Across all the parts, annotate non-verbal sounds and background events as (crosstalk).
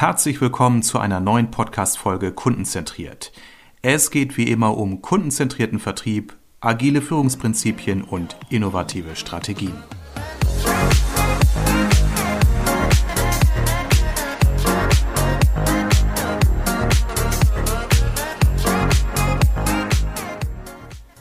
Herzlich willkommen zu einer neuen Podcast-Folge Kundenzentriert. Es geht wie immer um kundenzentrierten Vertrieb, agile Führungsprinzipien und innovative Strategien.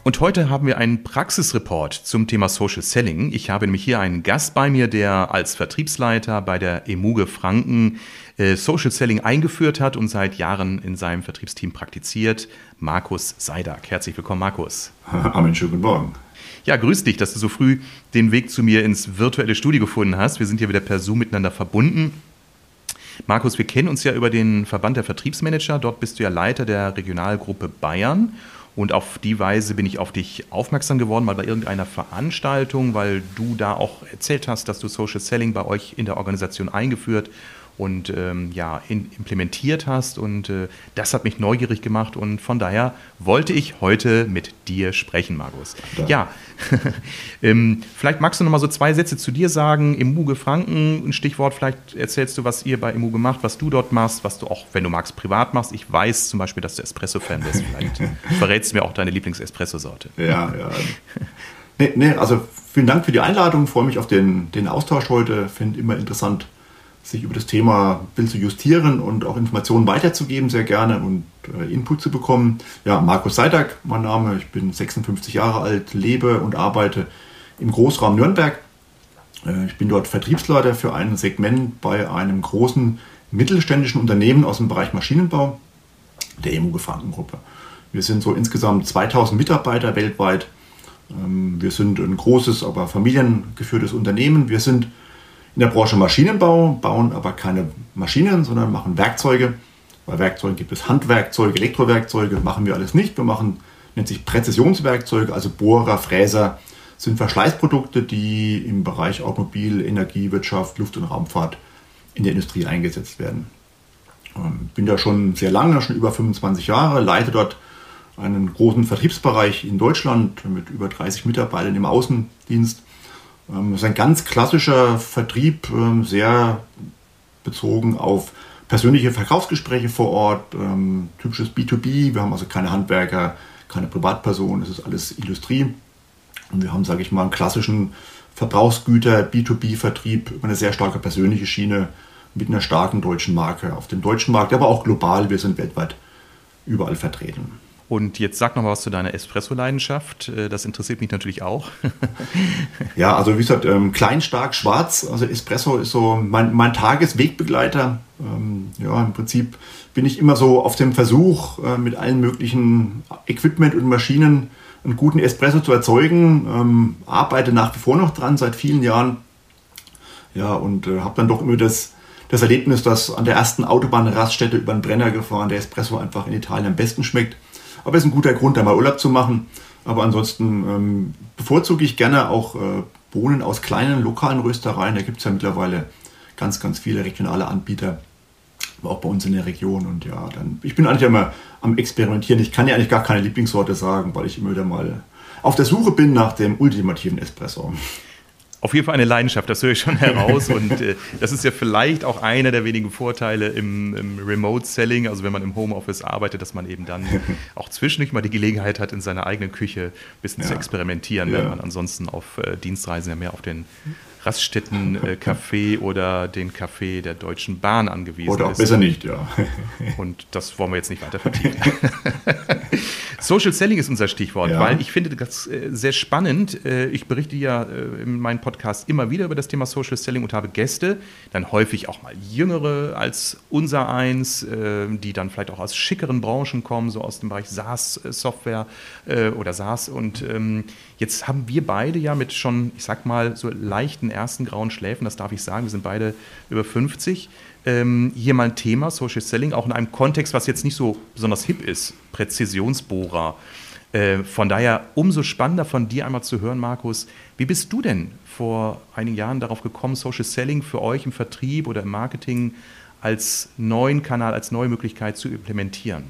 Und heute haben wir einen Praxisreport zum Thema Social Selling. Ich habe nämlich hier einen Gast bei mir, der als Vertriebsleiter bei der Emuge Franken Social Selling eingeführt hat und seit Jahren in seinem Vertriebsteam praktiziert. Markus Seidak. Herzlich willkommen, Markus. (laughs) Amen, schönen guten Morgen. Ja, grüß dich, dass du so früh den Weg zu mir ins virtuelle Studio gefunden hast. Wir sind hier wieder per Zoom miteinander verbunden. Markus, wir kennen uns ja über den Verband der Vertriebsmanager. Dort bist du ja Leiter der Regionalgruppe Bayern. Und auf die Weise bin ich auf dich aufmerksam geworden, mal bei irgendeiner Veranstaltung, weil du da auch erzählt hast, dass du Social Selling bei euch in der Organisation eingeführt und ähm, ja, in, implementiert hast. Und äh, das hat mich neugierig gemacht und von daher wollte ich heute mit dir sprechen, Markus. Ja, ja. (laughs) ähm, vielleicht magst du noch mal so zwei Sätze zu dir sagen. Imuge Franken, ein Stichwort, vielleicht erzählst du, was ihr bei Imuge macht, was du dort machst, was du auch, wenn du magst, privat machst. Ich weiß zum Beispiel, dass du Espresso-Fan bist. Vielleicht (laughs) verrätst du mir auch deine Lieblings-Espresso-Sorte. Ja, ja. Nee, nee, also vielen Dank für die Einladung. Ich freue mich auf den, den Austausch heute. Finde immer interessant, sich über das Thema Bild zu justieren und auch Informationen weiterzugeben, sehr gerne und äh, Input zu bekommen. Ja, Markus Seidak, mein Name. Ich bin 56 Jahre alt, lebe und arbeite im Großraum Nürnberg. Äh, ich bin dort Vertriebsleiter für ein Segment bei einem großen mittelständischen Unternehmen aus dem Bereich Maschinenbau, der EMU Gefahrengruppe. Wir sind so insgesamt 2000 Mitarbeiter weltweit. Ähm, wir sind ein großes, aber familiengeführtes Unternehmen. Wir sind in der Branche Maschinenbau, bauen aber keine Maschinen, sondern machen Werkzeuge. Bei Werkzeugen gibt es Handwerkzeuge, Elektrowerkzeuge, machen wir alles nicht. Wir machen, nennt sich Präzisionswerkzeuge, also Bohrer, Fräser, sind Verschleißprodukte, die im Bereich Automobil, Energiewirtschaft, Luft- und Raumfahrt in der Industrie eingesetzt werden. Ähm, bin da schon sehr lange, schon über 25 Jahre, leite dort einen großen Vertriebsbereich in Deutschland mit über 30 Mitarbeitern im Außendienst das ist ein ganz klassischer Vertrieb, ähm, sehr bezogen auf persönliche Verkaufsgespräche vor Ort, ähm, typisches B2B. Wir haben also keine Handwerker, keine Privatpersonen, es ist alles Industrie. Und wir haben, sage ich mal, einen klassischen Verbrauchsgüter, B2B-Vertrieb über eine sehr starke persönliche Schiene mit einer starken deutschen Marke auf dem deutschen Markt, aber auch global. Wir sind weltweit überall vertreten. Und jetzt sag noch mal was zu deiner Espresso-Leidenschaft. Äh, das interessiert mich natürlich auch. (laughs) ja, also wie gesagt, ähm, klein, stark, schwarz. Also Espresso ist so mein, mein Tageswegbegleiter. Ähm, ja, im Prinzip bin ich immer so auf dem Versuch, äh, mit allen möglichen Equipment und Maschinen einen guten Espresso zu erzeugen. Ähm, arbeite nach wie vor noch dran, seit vielen Jahren. Ja, und äh, habe dann doch immer das, das Erlebnis, dass an der ersten Autobahnraststätte über den Brenner gefahren der Espresso einfach in Italien am besten schmeckt. Aber es ist ein guter Grund, da mal Urlaub zu machen. Aber ansonsten ähm, bevorzuge ich gerne auch äh, Bohnen aus kleinen lokalen Röstereien. Da gibt es ja mittlerweile ganz, ganz viele regionale Anbieter, auch bei uns in der Region. Und ja, dann, ich bin eigentlich immer am Experimentieren. Ich kann ja eigentlich gar keine Lieblingssorte sagen, weil ich immer wieder mal auf der Suche bin nach dem ultimativen Espresso. Auf jeden Fall eine Leidenschaft, das höre ich schon (laughs) heraus. Und äh, das ist ja vielleicht auch einer der wenigen Vorteile im, im Remote-Selling, also wenn man im Homeoffice arbeitet, dass man eben dann (laughs) auch zwischendurch mal die Gelegenheit hat, in seiner eigenen Küche ein bisschen ja. zu experimentieren, ja. wenn man ansonsten auf äh, Dienstreisen ja mehr auf den Raststätten-Café äh, oder den Café der Deutschen Bahn angewiesen oder auch ist. besser nicht, ja. (laughs) Und das wollen wir jetzt nicht weiter vertiefen. (laughs) Social Selling ist unser Stichwort, ja. weil ich finde das äh, sehr spannend. Äh, ich berichte ja in meinem Podcast immer wieder über das Thema Social Selling und habe Gäste, dann häufig auch mal jüngere als unser eins, die dann vielleicht auch aus schickeren Branchen kommen, so aus dem Bereich SaaS-Software oder SaaS. Und ähm, jetzt haben wir beide ja mit schon, ich sag mal, so leichten ersten grauen Schläfen, das darf ich sagen, wir sind beide über 50. Ähm, hier mal ein Thema, Social Selling, auch in einem Kontext, was jetzt nicht so besonders hip ist, Präzisionsbohrer. Äh, von daher umso spannender von dir einmal zu hören, Markus, wie bist du denn vor einigen Jahren darauf gekommen, Social Selling für euch im Vertrieb oder im Marketing als neuen Kanal, als neue Möglichkeit zu implementieren?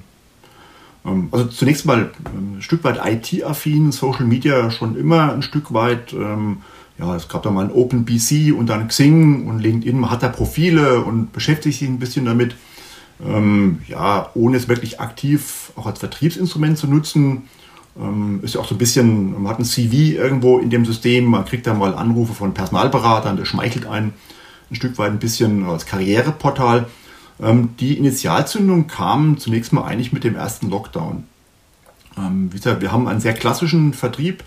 Ähm, also zunächst mal ähm, ein Stück weit IT-affin, Social Media schon immer ein Stück weit. Ähm, ja, es gab da mal ein OpenBC und dann Xing und LinkedIn. Man hat da Profile und beschäftigt sich ein bisschen damit. Ähm, ja, ohne es wirklich aktiv auch als Vertriebsinstrument zu nutzen. Ähm, ist ja auch so ein bisschen, man hat ein CV irgendwo in dem System, man kriegt dann mal Anrufe von Personalberatern, der schmeichelt einen ein Stück weit ein bisschen als Karriereportal. Ähm, die Initialzündung kam zunächst mal eigentlich mit dem ersten Lockdown. Ähm, wie gesagt, wir haben einen sehr klassischen Vertrieb,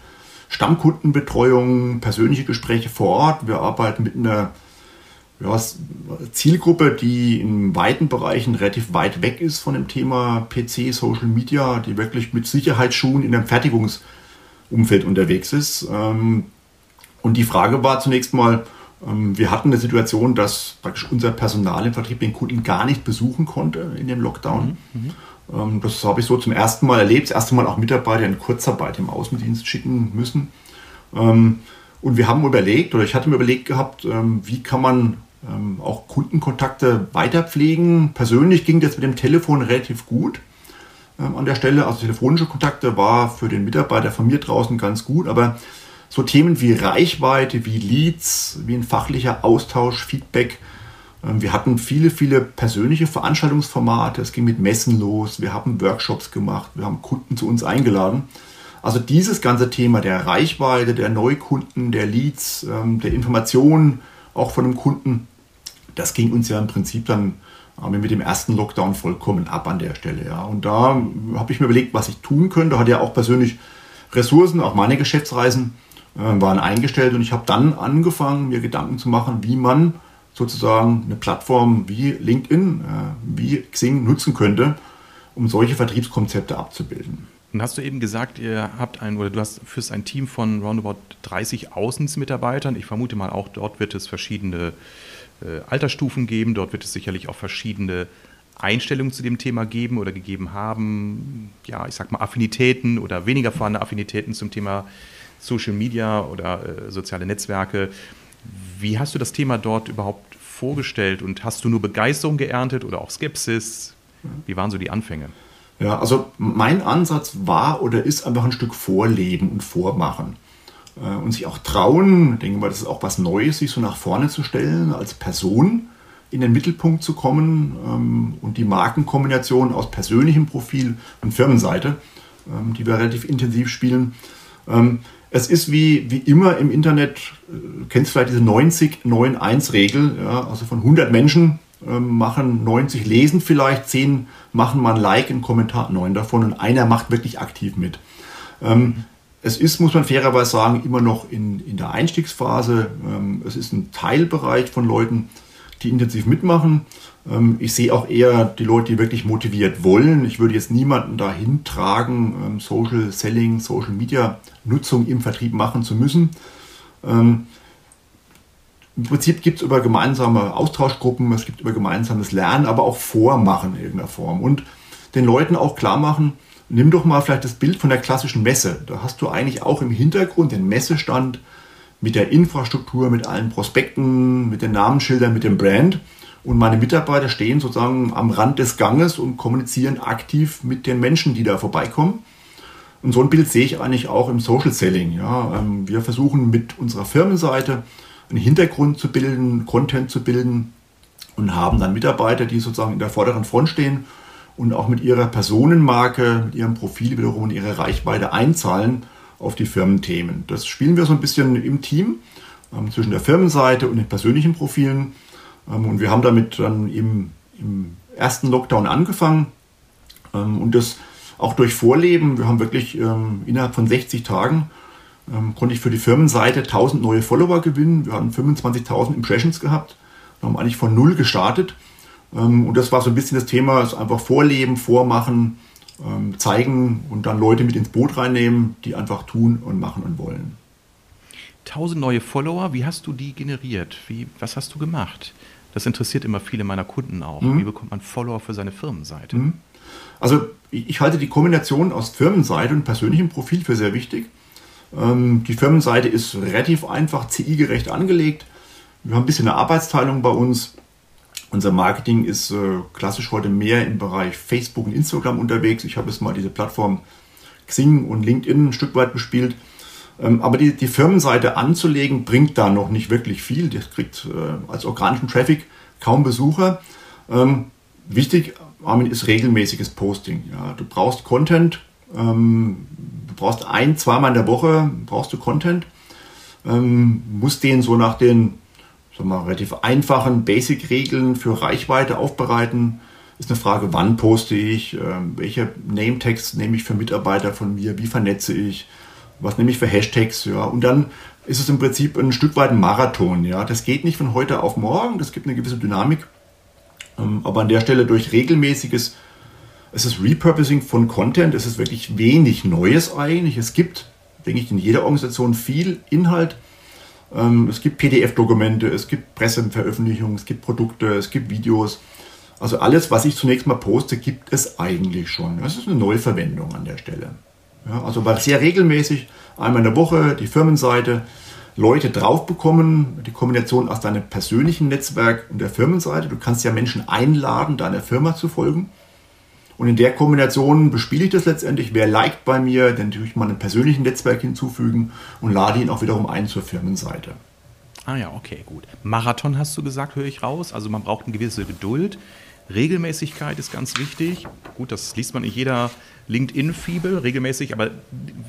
Stammkundenbetreuung, persönliche Gespräche vor Ort. Wir arbeiten mit einer ja, Zielgruppe, die in weiten Bereichen relativ weit weg ist von dem Thema PC, Social Media, die wirklich mit Sicherheitsschuhen in einem Fertigungsumfeld unterwegs ist. Ähm, und die Frage war zunächst mal, ähm, wir hatten eine Situation, dass praktisch unser Personal im Vertrieb den Kunden gar nicht besuchen konnte in dem Lockdown. Mhm. Ähm, das habe ich so zum ersten Mal erlebt, das erste Mal auch Mitarbeiter in Kurzarbeit im Außendienst schicken müssen. Und wir haben überlegt, oder ich hatte mir überlegt gehabt, wie kann man ähm, auch Kundenkontakte weiterpflegen. Persönlich ging das mit dem Telefon relativ gut ähm, an der Stelle. Also telefonische Kontakte war für den Mitarbeiter von mir draußen ganz gut, aber so Themen wie Reichweite, wie Leads, wie ein fachlicher Austausch, Feedback. Ähm, wir hatten viele, viele persönliche Veranstaltungsformate. Es ging mit Messen los. Wir haben Workshops gemacht. Wir haben Kunden zu uns eingeladen. Also dieses ganze Thema der Reichweite, der Neukunden, der Leads, ähm, der Informationen auch von dem Kunden, das ging uns ja im Prinzip dann mit dem ersten Lockdown vollkommen ab an der Stelle. Und da habe ich mir überlegt, was ich tun könnte. Hatte ja auch persönlich Ressourcen, auch meine Geschäftsreisen äh, waren eingestellt und ich habe dann angefangen, mir Gedanken zu machen, wie man sozusagen eine Plattform wie LinkedIn, äh, wie Xing nutzen könnte, um solche Vertriebskonzepte abzubilden. Und hast du eben gesagt, ihr habt ein oder du hast fürs ein Team von roundabout 30 Außenmitarbeitern. Ich vermute mal auch dort wird es verschiedene äh, Altersstufen geben. Dort wird es sicherlich auch verschiedene Einstellungen zu dem Thema geben oder gegeben haben. Ja, ich sag mal Affinitäten oder weniger vorhandene Affinitäten zum Thema Social Media oder äh, soziale Netzwerke. Wie hast du das Thema dort überhaupt vorgestellt und hast du nur Begeisterung geerntet oder auch Skepsis? Wie waren so die Anfänge? Ja, also mein Ansatz war oder ist einfach ein Stück Vorleben und Vormachen. Äh, und sich auch trauen, denke mal, das ist auch was Neues, sich so nach vorne zu stellen, als Person in den Mittelpunkt zu kommen ähm, und die Markenkombination aus persönlichem Profil und Firmenseite, ähm, die wir relativ intensiv spielen. Ähm, es ist wie, wie immer im Internet, äh, kennst vielleicht diese 90-9-1-Regel, ja, also von 100 Menschen machen 90 lesen vielleicht, 10 machen mal ein Like, einen Kommentar, 9 davon und einer macht wirklich aktiv mit. Ähm, es ist, muss man fairerweise sagen, immer noch in, in der Einstiegsphase. Ähm, es ist ein Teilbereich von Leuten, die intensiv mitmachen. Ähm, ich sehe auch eher die Leute, die wirklich motiviert wollen. Ich würde jetzt niemanden dahin tragen, ähm, Social Selling, Social Media Nutzung im Vertrieb machen zu müssen. Ähm, Im Prinzip gibt es über gemeinsame Austauschgruppen, es gibt über gemeinsames Lernen, aber auch Vormachen in irgendeiner Form. Und den Leuten auch klar machen, nimm doch mal vielleicht das Bild von der klassischen Messe. Da hast du eigentlich auch im Hintergrund den Messestand mit der Infrastruktur, mit allen Prospekten, mit den Namensschildern, mit dem Brand. Und meine Mitarbeiter stehen sozusagen am Rand des Ganges und kommunizieren aktiv mit den Menschen, die da vorbeikommen. Und so ein Bild sehe ich eigentlich auch im Social Selling. Ja, ähm, wir versuchen mit unserer Firmenseite einen Hintergrund zu bilden, Content zu bilden und haben dann Mitarbeiter, die sozusagen in der vorderen Front stehen und auch mit ihrer Personenmarke, mit ihrem Profil wiederum und ihrer Reichweite einzahlen auf die Firmenthemen. Das spielen wir so ein bisschen im Team ähm, zwischen der Firmenseite und den persönlichen Profilen. Ähm, und wir haben damit dann im, im ersten Lockdown angefangen ähm, und das auch durch Vorleben. Wir haben wirklich ähm, innerhalb von 60 Tagen konnte ich für die Firmenseite 1000 neue Follower gewinnen. Wir haben 25.000 Impressions gehabt. Wir haben eigentlich von null gestartet und das war so ein bisschen das Thema, ist einfach vorleben, vormachen, zeigen und dann Leute mit ins Boot reinnehmen, die einfach tun und machen und wollen. 1000 neue Follower, wie hast du die generiert? Wie, was hast du gemacht? Das interessiert immer viele meiner Kunden auch. Mhm. Wie bekommt man Follower für seine Firmenseite? Mhm. Also ich halte die Kombination aus Firmenseite und persönlichem Profil für sehr wichtig. Ähm, die Firmenseite ist relativ einfach, CI-gerecht angelegt. Wir haben ein bisschen eine Arbeitsteilung bei uns. Unser Marketing ist äh, klassisch heute mehr im Bereich Facebook und Instagram unterwegs. Ich habe jetzt mal diese Plattform Xing und LinkedIn ein Stück weit bespielt. Ähm, aber die, die Firmenseite anzulegen, bringt da noch nicht wirklich viel. Das kriegt äh, als organischen Traffic kaum Besucher. Ähm, wichtig, Armin, ist regelmäßiges Posting. Ja, du brauchst Content, ähm, du brauchst ein, zweimal in der Woche brauchst du Content, musst den so nach den sagen wir, relativ einfachen Basic-Regeln für Reichweite aufbereiten. Ist eine Frage, wann poste ich, welche Name-Tags nehme ich für Mitarbeiter von mir, wie vernetze ich, was nehme ich für Hashtags, ja. Und dann ist es im Prinzip ein Stück weit ein Marathon, ja. Das geht nicht von heute auf morgen, das gibt eine gewisse Dynamik. Ähm, aber an der Stelle durch regelmäßiges, es ist Repurposing von Content, es ist wirklich wenig Neues eigentlich. Es gibt, denke ich, in jeder Organisation viel Inhalt. Ähm, es gibt PDF-Dokumente, es gibt Presseveröffentlichungen, es gibt Produkte, es gibt Videos. Also alles, was ich zunächst mal poste, gibt es eigentlich schon. Das ist eine Neuverwendung an der Stelle. Ja, also war sehr regelmäßig, einmal in der Woche die Firmenseite, Leute drauf bekommen, die Kombination aus deinem persönlichen Netzwerk und der Firmenseite. Du kannst ja Menschen einladen, deiner Firma zu folgen. Und in der Kombination bespiele ich das letztendlich. Wer liked bei mir, dann tue ich ein persönlichen Netzwerk hinzufügen und lade ihn auch wiederum ein zur Firmenseite. Ah ja, okay, gut. Marathon hast du gesagt, höre ich raus. Also man braucht eine gewisse Geduld. Regelmäßigkeit ist ganz wichtig. Gut, das liest man in jeder LinkedIn-Fibel regelmäßig, aber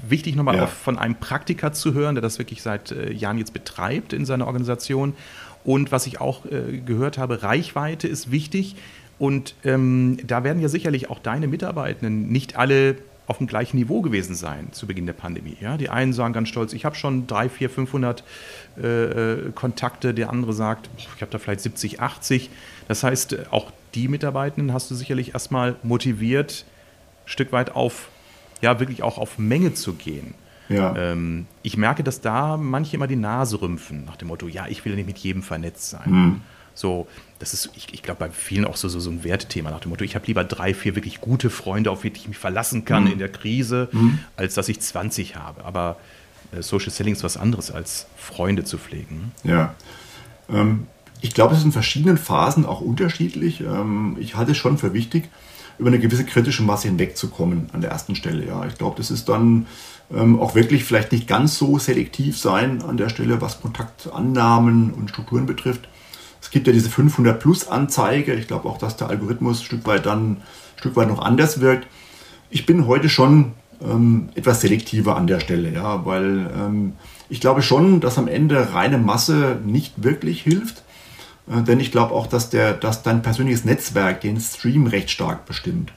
wichtig nochmal ja. auch von einem Praktiker zu hören, der das wirklich seit äh, Jahren jetzt betreibt in seiner Organisation. Und was ich auch äh, gehört habe, Reichweite ist wichtig. Und ähm, da werden ja sicherlich auch deine Mitarbeitenden nicht alle auf dem gleichen Niveau gewesen sein zu Beginn der Pandemie. Ja? Die einen sagen ganz stolz, ich habe schon 3, 4, 500 äh, äh, Kontakte. Der andere sagt, ich habe da vielleicht 70, 80. Das heißt, auch die Mitarbeitenden hast du sicherlich erstmal motiviert, Stück weit auf, ja, wirklich auch auf Menge zu gehen. Ja. Ähm, ich merke, dass da manche immer die Nase rümpfen, nach dem Motto, ja, ich will nicht mit jedem vernetzt sein. Mhm. So, das ist, ich, ich glaube, bei vielen auch so, so, so ein Wertethema nach dem Motto, ich habe lieber drei, vier wirklich gute Freunde, auf die ich mich verlassen kann mhm. in der Krise, mhm. als dass ich 20 habe. Aber äh, Social Selling ist was anderes, als Freunde zu pflegen. Ja. Ähm, ich glaube, es ist in verschiedenen Phasen auch unterschiedlich. Ähm, ich halte es schon für wichtig, über eine gewisse kritische Masse hinwegzukommen an der ersten Stelle. Ja, ich glaube, das ist dann ähm, auch wirklich vielleicht nicht ganz so selektiv sein an der Stelle, was Kontaktannahmen und Strukturen betrifft. Es gibt ja diese 500 Plus Anzeige. Ich glaube auch, dass der Algorithmus ein Stück weit dann ein Stück weit noch anders wirkt. Ich bin heute schon ähm, etwas selektiver an der Stelle, ja, weil ähm, ich glaube schon, dass am Ende reine Masse nicht wirklich hilft. Äh, denn ich glaube auch, dass, der, dass dein persönliches Netzwerk den Stream recht stark bestimmt.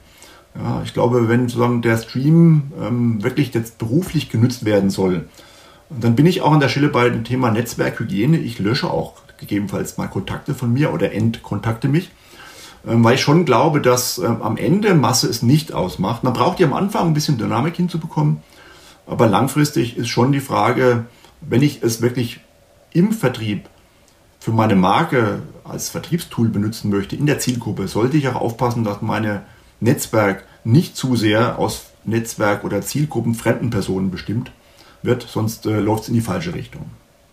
Ja, ich glaube, wenn sozusagen der Stream ähm, wirklich jetzt beruflich genutzt werden soll, dann bin ich auch an der Stelle bei dem Thema Netzwerkhygiene. Ich lösche auch gegebenenfalls mal Kontakte von mir oder entkontakte mich, ähm, weil ich schon glaube, dass ähm, am Ende Masse es nicht ausmacht. Man braucht ja am Anfang ein bisschen Dynamik hinzubekommen, aber langfristig ist schon die Frage, wenn ich es wirklich im Vertrieb für meine Marke als Vertriebstool benutzen möchte in der Zielgruppe, sollte ich auch aufpassen, dass meine Netzwerk nicht zu sehr aus Netzwerk oder Zielgruppen fremden Personen bestimmt wird, sonst äh, läuft es in die falsche Richtung.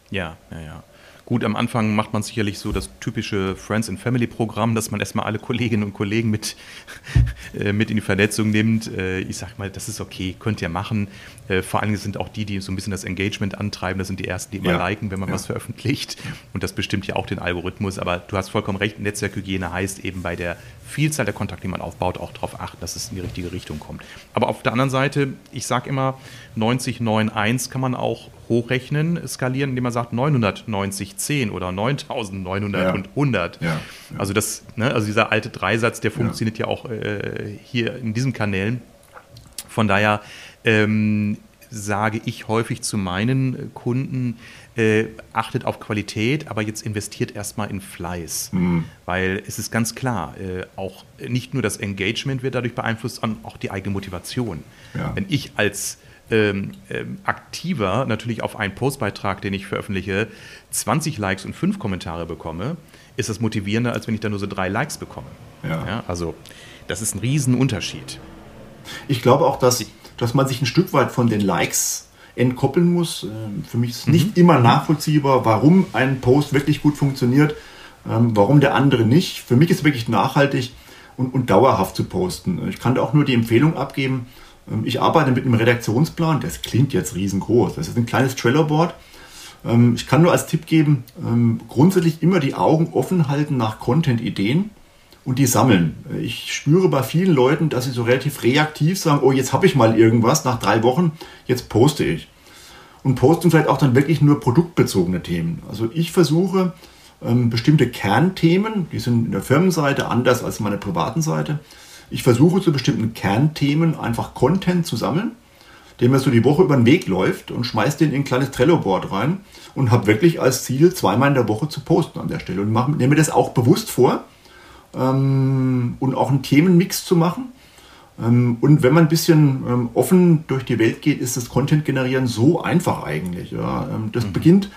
Ja, ja, ja. Gut, am Anfang macht man sicherlich so das typische Friends and Family Programm, dass man erstmal alle Kolleginnen und Kollegen mit, (laughs) äh, mit in die Vernetzung nimmt. Äh, ich sag mal, das ist okay, könnt ihr machen. Äh, vor allem sind auch die, die so ein bisschen das Engagement antreiben, das sind die ersten, die immer ja. liken, wenn man ja. was veröffentlicht. Und das bestimmt ja auch den Algorithmus. Aber du hast vollkommen recht, Netzwerkhygiene heißt eben bei der Vielzahl der Kontakte, die man aufbaut, auch darauf achten, dass es in die richtige Richtung kommt. Aber auf der anderen Seite, ich sage immer, 90, 9, 1 kann man auch hochrechnen, skalieren, indem man sagt 990, 10 oder 9900 ja. und 100. Ja, ja. Also, das, ne, also dieser alte Dreisatz, der funktioniert ja, auch äh, hier in diesen Kanälen. Von daher ähm, sage ich häufig zu meinen Kunden, äh, achtet auf Qualität, aber jetzt investiert erstmal in Fleiß. Mhm. Weil es ist ganz klar, äh, auch nicht nur das Engagement wird dadurch beeinflusst, sondern auch die eigene Motivation. Ja. Wenn ich als ähm, ähm, aktiver natürlich auf einen Postbeitrag, den ich veröffentliche, 20 Likes und 5 Kommentare bekomme, ist das motivierender, als wenn ich da nur so drei Likes bekomme. Ja. ja also das ist ein Riesenunterschied. Ich glaube auch, dass, dass man sich ein Stück weit von den Likes entkoppeln muss. Ähm, für mich ist mhm. nicht immer nachvollziehbar, warum ein Post wirklich gut funktioniert, ähm, warum der andere nicht. Für mich ist es wirklich nachhaltig und, und dauerhaft zu posten. Ich kann da auch nur die Empfehlung abgeben, ich arbeite mit einem Redaktionsplan, das klingt jetzt riesengroß. Das ist ein kleines Trello-Board. Ähm, ich kann nur als Tipp geben, ähm, grundsätzlich immer die Augen offen halten nach Content-Ideen und die sammeln. Ich spüre bei vielen Leuten, dass sie so relativ reaktiv sagen, oh, jetzt habe ich mal irgendwas nach drei Wochen, jetzt poste ich. Und posten vielleicht auch dann wirklich nur produktbezogene Themen. Also ich versuche bestimmte Kernthemen, die sind in der Firmenseite anders als in meiner privaten Seite, ich versuche zu bestimmten Kernthemen einfach Content zu sammeln, der mir so die Woche über den Weg läuft und schmeiße den in ein kleines Trello-Board rein und habe wirklich als Ziel, zweimal in der Woche zu posten an der Stelle. Und mache, nehme das auch bewusst vor ähm, und auch einen Themenmix zu machen. Ähm, und wenn man ein bisschen ähm, offen durch die Welt geht, ist das Content-Generieren so einfach eigentlich. Ja. Ähm, das mhm. beginnt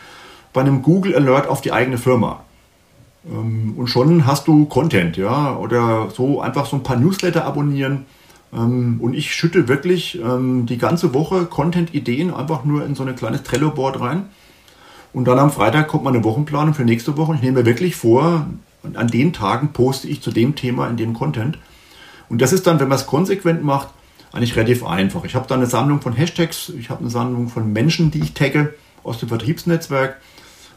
bei einem Google Alert auf die eigene Firma. Ähm, und schon hast du Content, ja, oder so einfach so ein paar Newsletter abonnieren. Ähm, und ich schütte wirklich ähm, die ganze Woche Content-Ideen einfach nur in so ein kleines Trello-Board rein. Und dann am Freitag kommt meine Wochenplanung für nächste Woche. Ich nehme mir wirklich vor, an den Tagen poste ich zu dem Thema in dem Content. Und das ist dann, wenn man es konsequent macht, eigentlich relativ einfach. Ich habe da eine Sammlung von Hashtags, ich habe eine Sammlung von Menschen, die ich tagge aus dem Vertriebsnetzwerk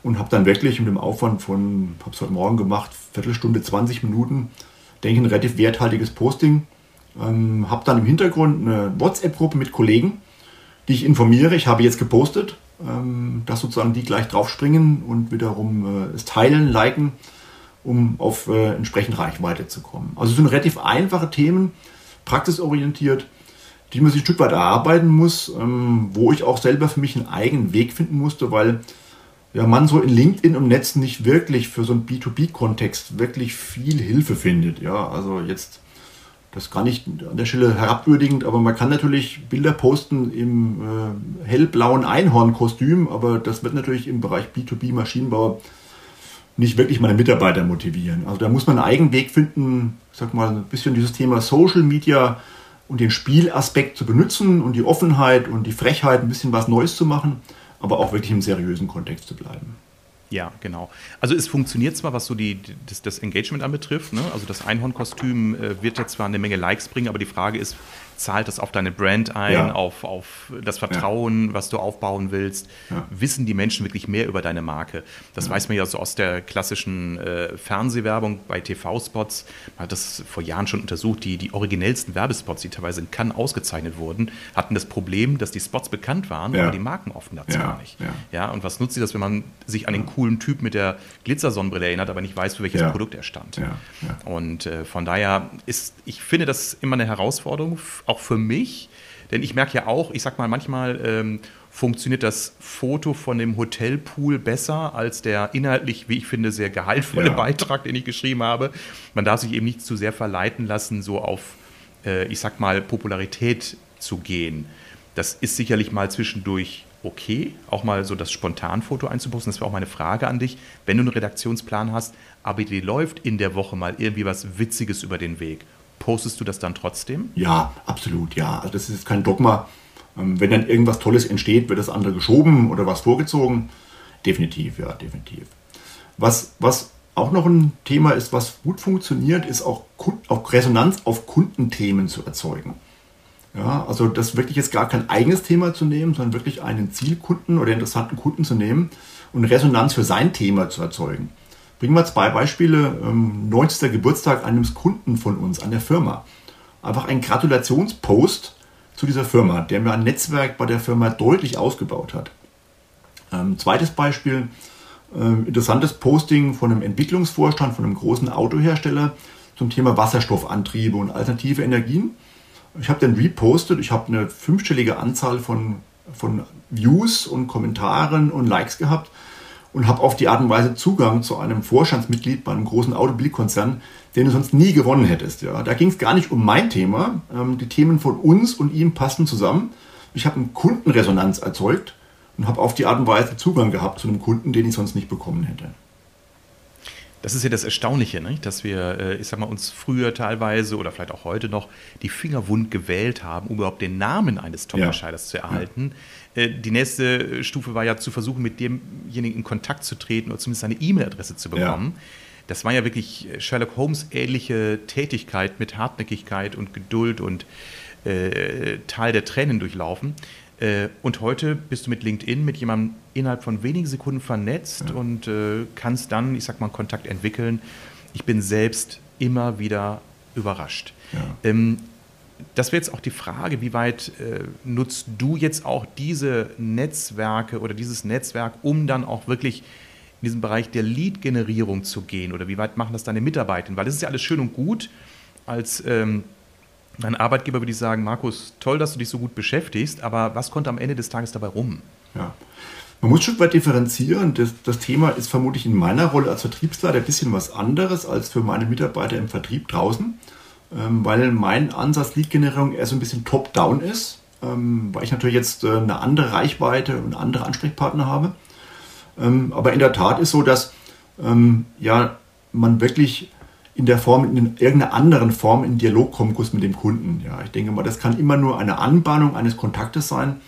und habe dann wirklich mit dem Aufwand von, habe es heute Morgen gemacht, Viertelstunde, 20 Minuten, denke ich, ein relativ werthaltiges Posting. Ähm, habe dann im Hintergrund eine WhatsApp-Gruppe mit Kollegen, die ich informiere. Ich habe jetzt gepostet, ähm, dass sozusagen die gleich draufspringen und wiederum äh, es teilen, liken, um auf äh, entsprechend Reichweite zu kommen. Also es sind relativ einfache Themen, praxisorientiert, die man sich ein Stück weit erarbeiten muss, ähm, wo ich auch selber für mich einen eigenen Weg finden musste, weil ja, man so in LinkedIn im Netz nicht wirklich für so einen B2B-Kontext wirklich viel Hilfe findet. Ja, also jetzt, das kann ich an der Stelle herabwürdigend, aber man kann natürlich Bilder posten im äh, hellblauen Einhornkostüm, aber das wird natürlich im Bereich B2B-Maschinenbau nicht wirklich meine Mitarbeiter motivieren. Also da muss man einen eigenen Weg finden, ich sag mal, ein bisschen dieses Thema Social Media und den Spielaspekt zu benutzen und die Offenheit und die Frechheit, ein bisschen was Neues zu machen aber auch wirklich im seriösen Kontext zu bleiben. Ja, genau. Also es funktioniert zwar, was so die, das, das Engagement anbetrifft. Ne? Also das Einhornkostüm äh, wird ja zwar eine Menge Likes bringen, aber die Frage ist, zahlt das auf deine Brand ein, ja. auf, auf das Vertrauen, ja. was du aufbauen willst? Ja. Wissen die Menschen wirklich mehr über deine Marke? Das weiß man ja so aus der klassischen äh, Fernsehwerbung bei TV-Spots. Man hat das vor Jahren schon untersucht. Die, die originellsten Werbespots, die teilweise in Cannes ausgezeichnet wurden, hatten das Problem, dass die Spots bekannt waren, aber die Marken offen dazu gar nicht. Ja. und was nutzt sie das, wenn man sich an den coolen Typ mit der Glitzersonnenbrille erinnert, aber nicht weiß, für welches Produkt er stand? Und äh, von daher ist, ich finde das immer eine Herausforderung auch für mich, denn ich merke ja auch, ich sag mal, manchmal ähm, funktioniert das Foto von dem Hotelpool besser als der inhaltlich, wie ich finde, sehr gehaltvolle ja. Beitrag, den ich geschrieben habe. Man darf sich eben nicht zu sehr verleiten lassen, so auf, äh, ich sag mal, Popularität zu gehen. Das ist sicherlich mal zwischendurch okay, auch mal so das Spontanfoto einzuposten. Das wäre auch meine Frage an dich. Wenn du einen Redaktionsplan hast, aber dir läuft in der Woche mal irgendwie was Witziges über den Weg Postest du das dann trotzdem? Ja, absolut, ja. Also das ist kein Dogma. Ähm, wenn dann irgendwas Tolles entsteht, wird das andere geschoben oder was vorgezogen. Definitiv, ja, definitiv. Was, was auch noch ein Thema ist, was gut funktioniert, ist auch, auch Resonanz auf Kundenthemen zu erzeugen. Ja, also das wirklich jetzt gar kein eigenes Thema zu nehmen, sondern wirklich einen Zielkunden oder interessanten Kunden zu nehmen und Resonanz für sein Thema zu erzeugen. Bringen wir zwei Beispiele. Ähm, 90. Geburtstag eines Kunden von uns, an der Firma. Einfach ein Gratulationspost zu dieser Firma, der mir ein Netzwerk bei der Firma deutlich ausgebaut hat. Ähm, zweites Beispiel, äh, interessantes Posting von einem Entwicklungsvorstand von einem großen Autohersteller zum Thema Wasserstoffantriebe und alternative Energien. Ich habe den repostet, ich habe eine fünfstellige Anzahl von, von Views und Kommentaren und Likes gehabt und habe auf die Art und Weise Zugang zu einem Vorstandsmitglied bei einem großen Automobilkonzern, den du sonst nie gewonnen hättest. Ja. Da ging es gar nicht um mein Thema. Ähm, die Themen von uns und ihm passen zusammen. Ich habe eine Kundenresonanz erzeugt und habe auf die Art und Weise Zugang gehabt zu einem Kunden, den ich sonst nicht bekommen hätte. Das ist ja das Erstaunliche, nicht? dass wir, äh, ich sag mal, uns früher teilweise oder vielleicht auch heute noch die Finger wund gewählt haben, um überhaupt den Namen eines Top-Entscheiders ja. zu erhalten. Ja. Äh, die nächste Stufe war ja zu versuchen, mit demjenigen in Kontakt zu treten oder zumindest seine E-Mail-Adresse zu bekommen. Ja. Das war ja wirklich Sherlock Holmes-ähnliche Tätigkeit mit Hartnäckigkeit und Geduld und äh, Tal der Tränen durchlaufen. Äh, und heute bist du mit LinkedIn mit jemandem innerhalb von wenigen Sekunden vernetzt ja. und äh, kannst dann, ich sag mal, Kontakt entwickeln. Ich bin selbst immer wieder überrascht. Ja. Ähm, das wäre jetzt auch die Frage, wie weit äh, nutzt du jetzt auch diese Netzwerke oder dieses Netzwerk, um dann auch wirklich in diesen Bereich der Lead-Generierung zu gehen? Oder wie weit machen das deine Mitarbeiter? Weil das ist ja alles schön und gut. Als ähm, ein Arbeitgeber würde ich sagen, Markus, toll, dass du dich so gut beschäftigst, aber was kommt am Ende des Tages dabei rum? Ja. Man muss schon weit differenzieren. Das, das, Thema ist vermutlich in meiner Rolle als Vertriebsleiter ein bisschen was anderes als für meine Mitarbeiter im Vertrieb draußen, ähm, weil mein Ansatz Lead-Generierung eher so ein bisschen top-down ist, ähm, weil ich natürlich jetzt äh, eine andere Reichweite und andere Ansprechpartner habe. Ähm, aber in der Tat ist so, dass ähm, ja, man wirklich in der Form, in irgendeiner anderen Form in Dialog kommen muss mit dem Kunden. Ja, ich denke mal, das kann immer nur eine Anbahnung eines Kontaktes sein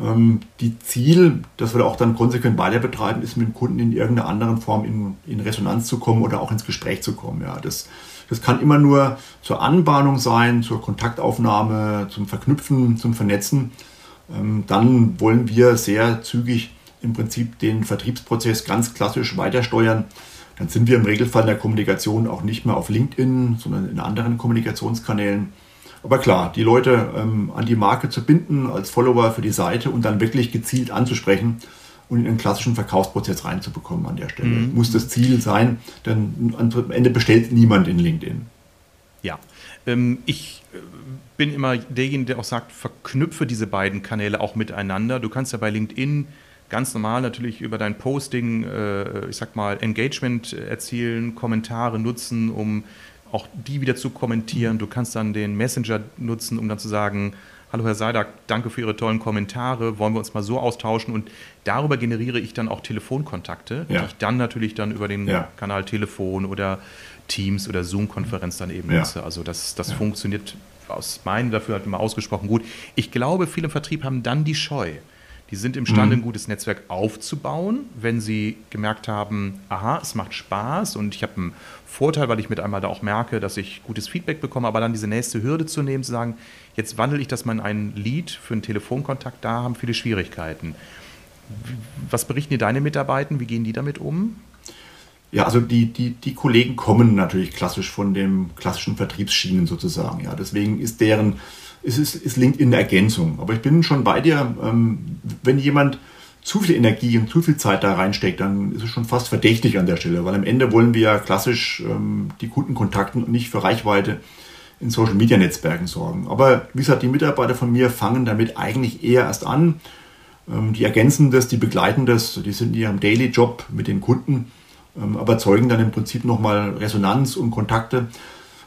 ähm, die Ziel, das wir auch dann konsequent weiter betreiben, ist mit dem Kunden in irgendeiner anderen Form in, in Resonanz zu kommen oder auch ins Gespräch zu kommen. Ja, das, das kann immer nur zur Anbahnung sein, zur Kontaktaufnahme, zum Verknüpfen, zum Vernetzen. Ähm, dann wollen wir sehr zügig im Prinzip den Vertriebsprozess ganz klassisch weiter steuern. Dann sind wir im Regelfall in der Kommunikation auch nicht mehr auf LinkedIn, sondern in anderen Kommunikationskanälen. Aber klar, die Leute ähm, an die Marke zu binden als Follower für die Seite und dann wirklich gezielt anzusprechen und in einen klassischen Verkaufsprozess reinzubekommen an der Stelle. Mhm. Muss das Ziel sein, denn am Ende bestellt niemand in LinkedIn. Ja, ähm, ich äh, bin immer derjenige, der auch sagt, verknüpfe diese beiden Kanäle auch miteinander. Du kannst ja bei LinkedIn ganz normal natürlich über dein Posting, äh, ich sag mal, Engagement erzielen, Kommentare nutzen, um auch die wieder zu kommentieren. Du kannst dann den Messenger nutzen, um dann zu sagen, hallo Herr Seidak, danke für Ihre tollen Kommentare, wollen wir uns mal so austauschen und darüber generiere ich dann auch Telefonkontakte, ja. die ich dann natürlich dann über den ja. Kanal Telefon oder Teams oder Zoom-Konferenz dann eben ja. nutze. Also das, das funktioniert aus meinem dafür halt immer ausgesprochen gut. Ich glaube, viele im Vertrieb haben dann die Scheu. Die sind imstande, mhm. ein gutes Netzwerk aufzubauen, wenn sie gemerkt haben, aha, es macht Spaß und ich habe einen Vorteil, weil ich mit einmal da auch merke, dass ich gutes Feedback bekomme, aber dann diese nächste Hürde zu nehmen, zu sagen, jetzt wandle ich das mal in ein Lead für einen Telefonkontakt, da haben viele Schwierigkeiten. Was berichten dir deine Mitarbeiter? Wie gehen die damit um? Ja, also die, die, die Kollegen kommen natürlich klassisch von dem klassischen Vertriebsschienen sozusagen. Ja, deswegen ist deren es ist, ist LinkedIn eine Ergänzung. Aber ich bin schon bei dir, ähm, wenn jemand zu viel Energie und zu viel Zeit da reinsteckt, dann ist es schon fast verdächtig an der Stelle, weil am Ende wollen wir ja klassisch ähm, die Kunden kontakten und nicht für Reichweite in Social Media Netzwerken sorgen. Aber wie gesagt, die Mitarbeiter von mir fangen damit eigentlich eher erst an. Ähm, die ergänzen das, die begleiten das, die sind in ihrem Daily Job mit den Kunden, ähm, aber zeugen dann im Prinzip nochmal Resonanz und Kontakte.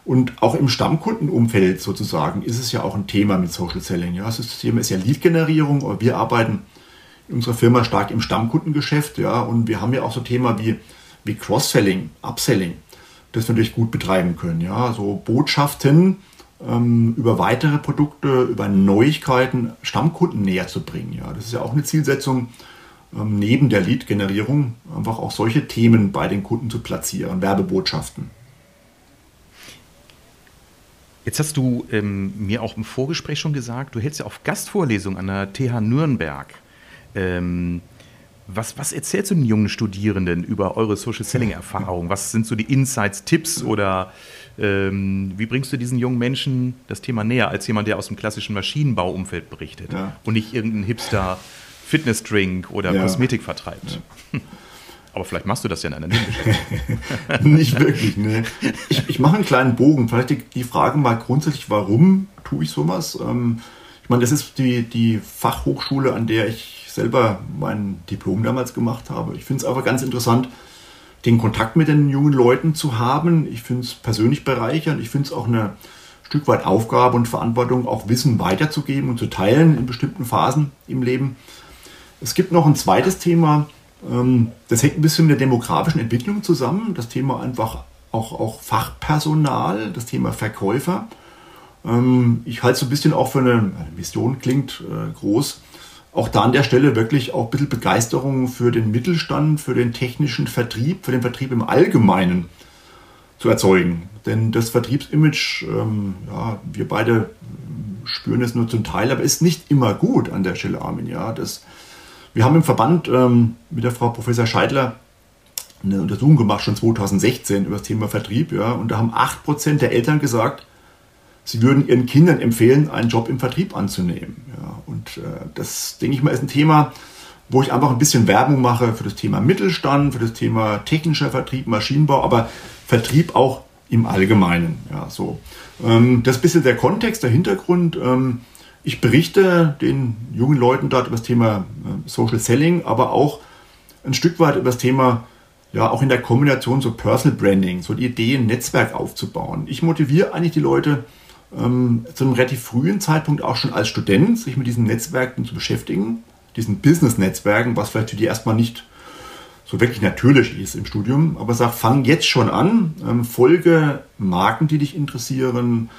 Und auch im Stammkundenumfeld sozusagen ist es ja auch ein Thema mit Social Selling. Ja, das Thema ist ja Lead-Generierung, wir arbeiten in unserer Firma stark im Stammkundengeschäft. Ja, und wir haben ja auch so Thema wie, wie Cross-Selling, Upselling, das wir natürlich gut betreiben können. Ja, so Botschaften ähm, über weitere Produkte, über Neuigkeiten Stammkunden näher zu bringen. Ja, das ist ja auch eine Zielsetzung ähm, neben der Lead-Generierung, einfach auch solche Themen bei den Kunden zu platzieren, Werbebotschaften. Jetzt hast du ähm, mir auch im Vorgespräch schon gesagt, du hältst ja auf Gastvorlesung an der TH Nürnberg. Ähm, was, was erzählst du den jungen Studierenden über eure Social Selling Erfahrung? Was sind so die Insights, Tipps oder ähm, wie bringst du diesen jungen Menschen das Thema näher als jemand, der aus dem klassischen Maschinenbauumfeld berichtet ja. und nicht irgendein Hipster Fitnessdrink oder ja. Kosmetik vertreibt? Ja. (laughs) Aber vielleicht machst du das ja in einer Nebenbeschäftigung. (laughs) Nicht wirklich, ne. Ich, ich mache einen kleinen Bogen. Vielleicht die, die, Frage mal grundsätzlich, warum tue ich sowas? Ähm, ich meine, das ist die, die Fachhochschule, an der ich selber mein Diplom damals gemacht habe. Ich finde es einfach ganz interessant, den Kontakt mit den jungen Leuten zu haben. Ich finde es persönlich bereichernd. Ich finde es auch eine Stück weit Aufgabe und Verantwortung, auch Wissen weiterzugeben und zu teilen in bestimmten Phasen im Leben. Es gibt noch ein zweites Thema, das hängt ein bisschen mit der demografischen Entwicklung zusammen. Das Thema einfach auch, auch Fachpersonal, das Thema Verkäufer. Ähm, ich halte es so ein bisschen auch für eine, eine Mission, klingt äh, groß. Auch da an der Stelle wirklich auch ein bisschen Begeisterung für den Mittelstand, für den technischen Vertrieb, für den Vertrieb im Allgemeinen zu erzeugen. Denn das Vertriebsimage, ähm, ja, wir beide spüren es nur zum Teil, aber ist nicht immer gut an der Stelle, Armin. Ja, das, wir haben im Verband ähm, mit der Frau Professor Scheidler eine Untersuchung gemacht, schon 2016, über das Thema Vertrieb. Ja, und da haben 8% der Eltern gesagt, sie würden ihren Kindern empfehlen, einen Job im Vertrieb anzunehmen. Ja, und äh, das, denke ich mal, ist ein Thema, wo ich einfach ein bisschen Werbung mache für das Thema Mittelstand, für das Thema technischer Vertrieb, Maschinenbau, aber Vertrieb auch im Allgemeinen. Ja, so. Ähm, das ist ein bisschen der Kontext, der Hintergrund. Ähm, ich berichte den jungen Leuten dort über das Thema äh, Social Selling, aber auch ein Stück weit über das Thema, ja, auch in der Kombination so Personal Branding, so die Idee, ein Netzwerk aufzubauen. Ich motiviere eigentlich die Leute, ähm, zu einem relativ frühen Zeitpunkt auch schon als Student sich mit diesen Netzwerken zu beschäftigen, diesen Business-Netzwerken, was vielleicht für die erstmal nicht so wirklich natürlich ist im Studium, aber sag, fang jetzt schon an, ähm, folge Marken, die dich interessieren,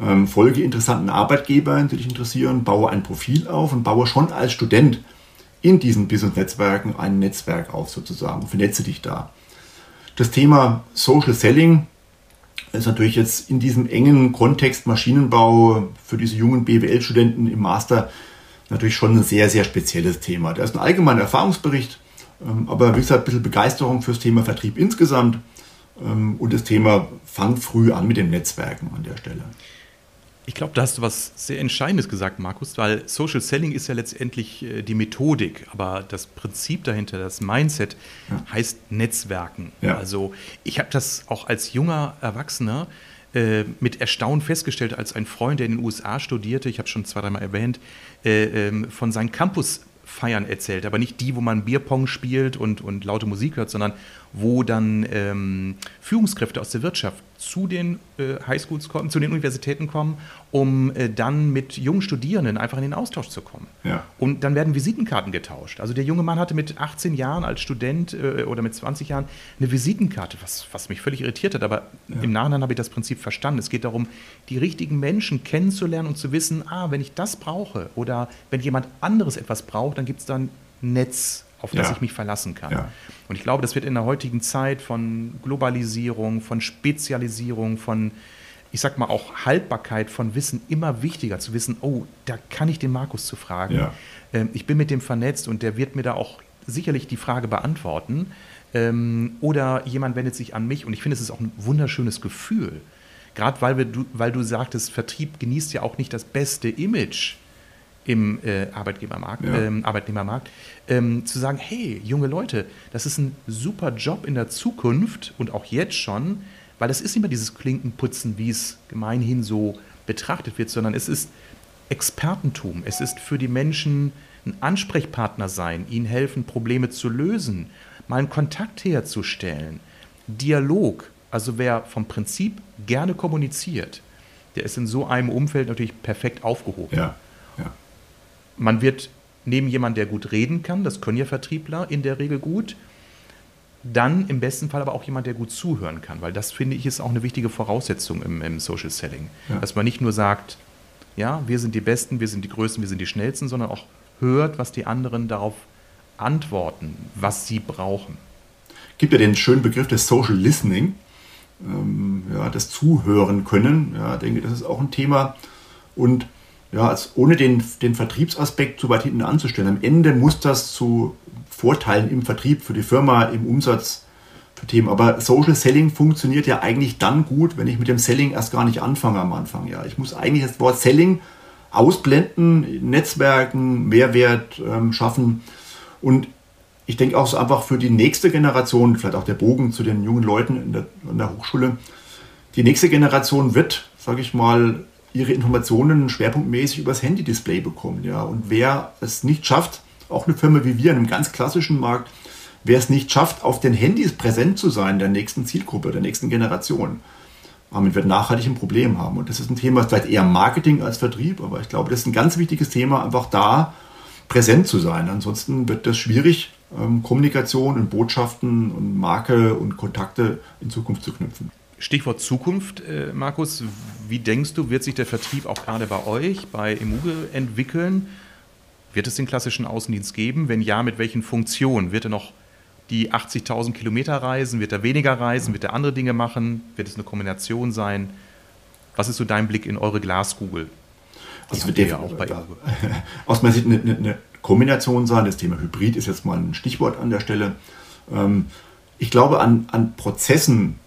ähm, folge interessanten Arbeitgebern, die dich interessieren, baue ein Profil auf und baue schon als Student in diesen Business-Netzwerken ein Netzwerk auf sozusagen, vernetze dich da. Das Thema Social Selling ist natürlich jetzt in diesem engen Kontext Maschinenbau für diese jungen BWL-Studenten im Master natürlich schon ein sehr, sehr spezielles Thema. Da ist ein allgemeiner Erfahrungsbericht, ähm, aber wie gesagt, ein bisschen Begeisterung fürs Thema Vertrieb insgesamt ähm, und das Thema fang früh an mit den Netzwerken an der Stelle. Ich glaube, da hast du was sehr Entscheidendes gesagt, Markus, weil Social Selling ist ja letztendlich äh, die Methodik, aber das Prinzip dahinter, das Mindset, ja. heißt Netzwerken. Ja. Also ich habe das auch als junger Erwachsener äh, mit Erstaunen festgestellt, als ein Freund, der in den USA studierte, ich habe schon zwei, dreimal erwähnt, äh, ähm, von seinen Campusfeiern erzählt, aber nicht die, wo man Bierpong spielt und, und laute Musik hört, sondern wo dann ähm, Führungskräfte aus der Wirtschaft zu den äh, Highschools kommen, zu den Universitäten kommen, um äh, dann mit jungen Studierenden einfach in den Austausch zu kommen. Ja. Und dann werden Visitenkarten getauscht. Also der junge Mann hatte mit 18 Jahren als Student äh, oder mit 20 Jahren eine Visitenkarte, was, was mich völlig irritiert hat. Aber ja. im Nachhinein habe ich das Prinzip verstanden. Es geht darum, die richtigen Menschen kennenzulernen und zu wissen, ah, wenn ich das brauche oder wenn jemand anderes etwas braucht, dann gibt es dann Netz auf das ja. ich mich verlassen kann. Ja. Und ich glaube, das wird in der heutigen Zeit von Globalisierung, von Spezialisierung, von, ich sag mal, auch Haltbarkeit von Wissen immer wichtiger zu wissen, oh, da kann ich den Markus zu fragen. Ja. Ähm, ich bin mit dem vernetzt und der wird mir da auch sicherlich die Frage beantworten. Ähm, oder jemand wendet sich an mich und ich finde, es ist auch ein wunderschönes Gefühl. Gerade weil, wir, weil du sagtest, Vertrieb genießt ja auch nicht das beste Image im äh, Arbeitgebermarkt, ja. ähm, Arbeitnehmermarkt, ähm, zu sagen, hey, junge Leute, das ist ein super Job in der Zukunft und auch jetzt schon, weil es ist nicht mehr dieses Klinkenputzen, wie es gemeinhin so betrachtet wird, sondern es ist Expertentum. Es ist für die Menschen ein Ansprechpartner sein, ihnen helfen, Probleme zu lösen, mal einen Kontakt herzustellen, Dialog. Also wer vom Prinzip gerne kommuniziert, der ist in so einem Umfeld natürlich perfekt aufgehoben. Ja. Man wird neben jemand, der gut reden kann, das können ja Vertriebler in der Regel gut, dann im besten Fall aber auch jemand, der gut zuhören kann, weil das finde ich ist auch eine wichtige Voraussetzung im, im Social Selling. Ja. Dass man nicht nur sagt, ja, wir sind die Besten, wir sind die Größten, wir sind die Schnellsten, sondern auch hört, was die anderen darauf antworten, was sie brauchen. Gibt ja den schönen Begriff des Social Listening, ähm, ja, das Zuhören können. Ja, denke, das ist auch ein Thema. Und ja, als, ohne den, den Vertriebsaspekt zu weit hinten anzustellen. Am Ende muss das zu Vorteilen im Vertrieb für die Firma, im Umsatz für Themen. Aber Social Selling funktioniert ja eigentlich dann gut, wenn ich mit dem Selling erst gar nicht anfange am Anfang. Ja, ich muss eigentlich das Wort Selling ausblenden, Netzwerken, Mehrwert ähm, schaffen. Und ich denke auch so einfach für die nächste Generation, vielleicht auch der Bogen zu den jungen Leuten in der, in der Hochschule, die nächste Generation wird, sage ich mal, ihre Informationen schwerpunktmäßig übers Handy-Display bekommen. Ja. Und wer es nicht schafft, auch eine Firma wie wir in einem ganz klassischen Markt, wer es nicht schafft, auf den Handys präsent zu sein, der nächsten Zielgruppe, der nächsten Generation, damit wird nachhaltig ein Problem haben. Und das ist ein Thema, vielleicht eher Marketing als Vertrieb, aber ich glaube, das ist ein ganz wichtiges Thema, einfach da präsent zu sein. Ansonsten wird das schwierig, ähm, Kommunikation und Botschaften und Marke und Kontakte in Zukunft zu knüpfen. Stichwort Zukunft, äh, Markus. Wie denkst du, wird sich der Vertrieb auch gerade bei euch, bei Emuge entwickeln? Wird es den klassischen Außendienst geben? Wenn ja, mit welchen Funktionen? Wird er noch die 80.000 Kilometer reisen? Wird er weniger reisen? Wird er andere Dinge machen? Wird es eine Kombination sein? Was ist so dein Blick in eure Glaskugel? Also wird ja auch bei (laughs) aus meiner Sicht eine, eine, Kombination sein. Das Thema Hybrid ist jetzt mal ein Stichwort an der Stelle. Ähm, ich glaube an, an Prozessen,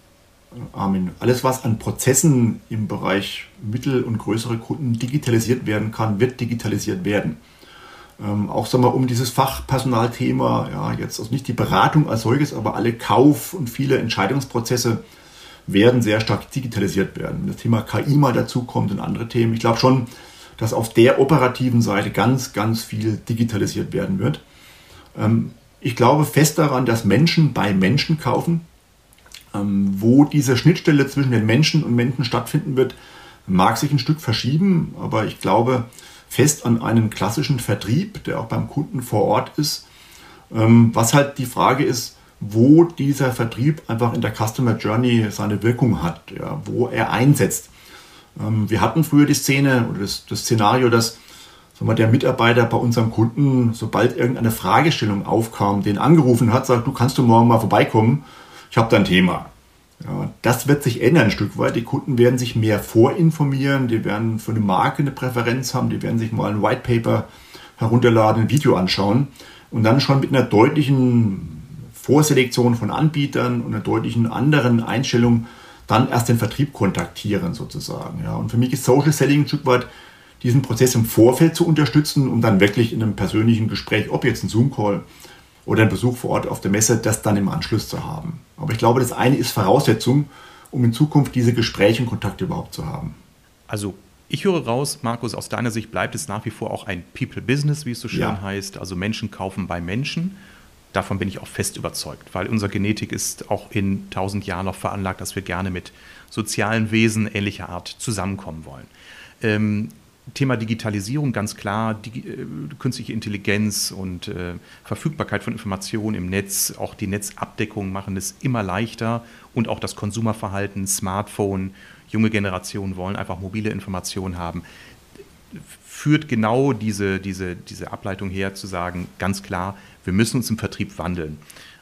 Armin, alles was an Prozessen im Bereich mittel- und größere Kunden digitalisiert werden kann, wird digitalisiert werden. Ähm, auch sagen wir, um dieses Fachpersonalthema, ja, jetzt also nicht die Beratung als solches, aber alle Kauf- und viele Entscheidungsprozesse werden sehr stark digitalisiert werden. Das Thema KI mal dazu kommt und andere Themen. Ich glaube schon, dass auf der operativen Seite ganz, ganz viel digitalisiert werden wird. Ähm, ich glaube fest daran, dass Menschen bei Menschen kaufen. Ähm, wo diese Schnittstelle zwischen den Menschen und Menschen stattfinden wird, mag sich ein Stück verschieben, aber ich glaube fest an einen klassischen Vertrieb, der auch beim Kunden vor Ort ist. Ähm, was halt die Frage ist, wo dieser Vertrieb einfach in der Customer Journey seine Wirkung hat, ja, wo er einsetzt. Ähm, wir hatten früher die Szene oder das, das Szenario, dass wir, der Mitarbeiter bei unserem Kunden, sobald irgendeine Fragestellung aufkam, den angerufen hat, sagt, du kannst du morgen mal vorbeikommen, ich habe da ein Thema. Ja, das wird sich ändern ein Stück weit. Die Kunden werden sich mehr vorinformieren, die werden für eine Marke eine Präferenz haben, die werden sich mal ein White Paper herunterladen, ein Video anschauen und dann schon mit einer deutlichen Vorselektion von Anbietern und einer deutlichen anderen Einstellung dann erst den Vertrieb kontaktieren sozusagen. Ja. Und für mich ist Social Selling ein Stück weit diesen Prozess im Vorfeld zu unterstützen, um dann wirklich in einem persönlichen Gespräch, ob jetzt ein Zoom-Call oder ein Besuch vor Ort auf der Messe, das dann im Anschluss zu haben. Aber ich glaube, das eine ist Voraussetzung, um in Zukunft diese Gespräche und Kontakte überhaupt zu haben. Also ich höre raus, Markus, aus deiner Sicht bleibt es nach wie vor auch ein People-Business, wie es so schön ja. heißt. Also Menschen kaufen bei Menschen. Davon bin ich auch fest überzeugt, weil unsere Genetik ist auch in tausend Jahren noch veranlagt, dass wir gerne mit sozialen Wesen ähnlicher Art zusammenkommen wollen. Ähm, Thema Digitalisierung ganz klar, die, äh, künstliche Intelligenz und äh, Verfügbarkeit von Informationen im Netz, auch die Netzabdeckung machen es immer leichter und auch das Konsumerverhalten, Smartphone, junge Generationen wollen einfach mobile Informationen haben, führt genau diese, diese, diese Ableitung her zu sagen, ganz klar, wir müssen uns im Vertrieb wandeln.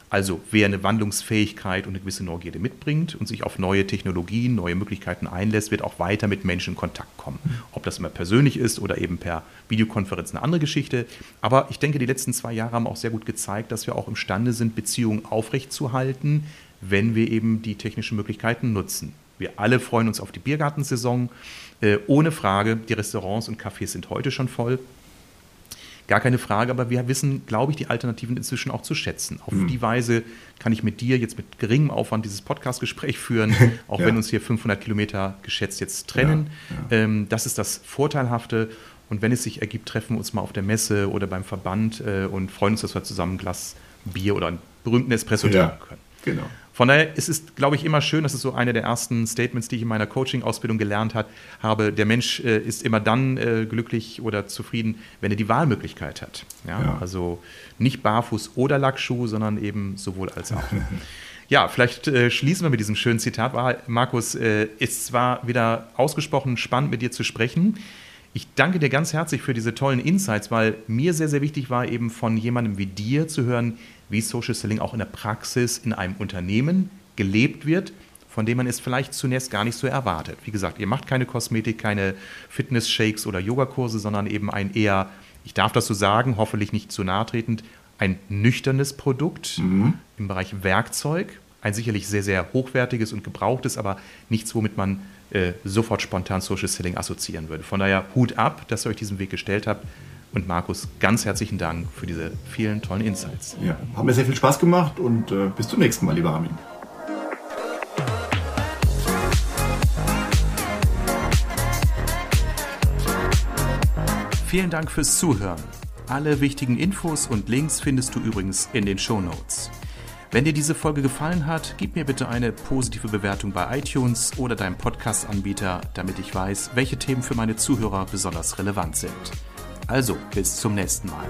Also wer eine Wandlungsfähigkeit und eine gewisse Neugierde mitbringt und sich auf neue Technologien, neue Möglichkeiten einlässt, wird auch weiter mit Menschen in Kontakt kommen. Ob das immer persönlich ist oder eben per Videokonferenz eine andere Geschichte. Aber ich denke, die letzten zwei Jahre haben auch sehr gut gezeigt, dass wir auch imstande sind, Beziehungen aufrechtzuerhalten, wenn wir eben die technischen Möglichkeiten nutzen. Wir alle freuen uns auf die Biergartensaison. Äh, ohne Frage, die Restaurants und Cafés sind heute schon voll. Gar keine Frage, aber wir wissen, glaube ich, die Alternativen inzwischen auch zu schätzen. Auf mhm. die Weise kann ich mit dir jetzt mit geringem Aufwand dieses Podcast-Gespräch führen, (laughs) auch ja. wenn uns hier 500 Kilometer geschätzt jetzt trennen. Ja, ja. Ähm, das ist das Vorteilhafte. Und wenn es sich ergibt, treffen wir uns mal auf der Messe oder beim Verband äh, und freuen uns, dass wir zusammen ein Glas Bier oder einen berühmten Espresso trinken können. Genau. Von daher ist es, glaube ich, immer schön, das ist so eine der ersten Statements, die ich in meiner Coaching-Ausbildung gelernt hat, habe, der Mensch äh, ist immer dann äh, glücklich oder zufrieden, wenn er die Wahlmöglichkeit hat. Ja? ja. Also nicht barfuß oder Lackschuh, sondern eben sowohl als auch. (laughs) Ja, vielleicht äh, schließen wir mit diesem schönen Zitat. Markus, äh, ist zwar wieder ausgesprochen spannend, mit dir zu sprechen. Ich danke dir ganz herzlich für diese tollen Insights, weil mir sehr, sehr wichtig war, eben von jemandem wie dir zu hören, wie Social Selling auch in der Praxis in einem Unternehmen gelebt wird, von dem man es vielleicht zunächst gar nicht so erwartet. Wie gesagt, ihr macht keine Kosmetik, keine Fitness-Shakes oder Yogakurse, sondern eben ein eher, ich darf das so sagen, hoffentlich nicht zu nahe tretend, ein nüchternes Produkt mhm. im Bereich Werkzeug, ein sicherlich sehr, sehr hochwertiges und gebrauchtes, aber nichts, womit man äh, sofort spontan Social Selling assoziieren würde. Von daher Hut ab, dass ihr euch diesen Weg gestellt habt. Und Markus, ganz herzlichen Dank für diese vielen tollen Insights. Ja, haben mir sehr viel Spaß gemacht und äh, bis zum nächsten Mal, lieber Armin. Vielen Dank fürs Zuhören. Alle wichtigen Infos und Links findest du übrigens in den Show Notes. Wenn dir diese Folge gefallen hat, gib mir bitte eine positive Bewertung bei iTunes oder deinem Podcast-Anbieter, damit ich weiß, welche Themen für meine Zuhörer besonders relevant sind. Also, bis zum nächsten Mal.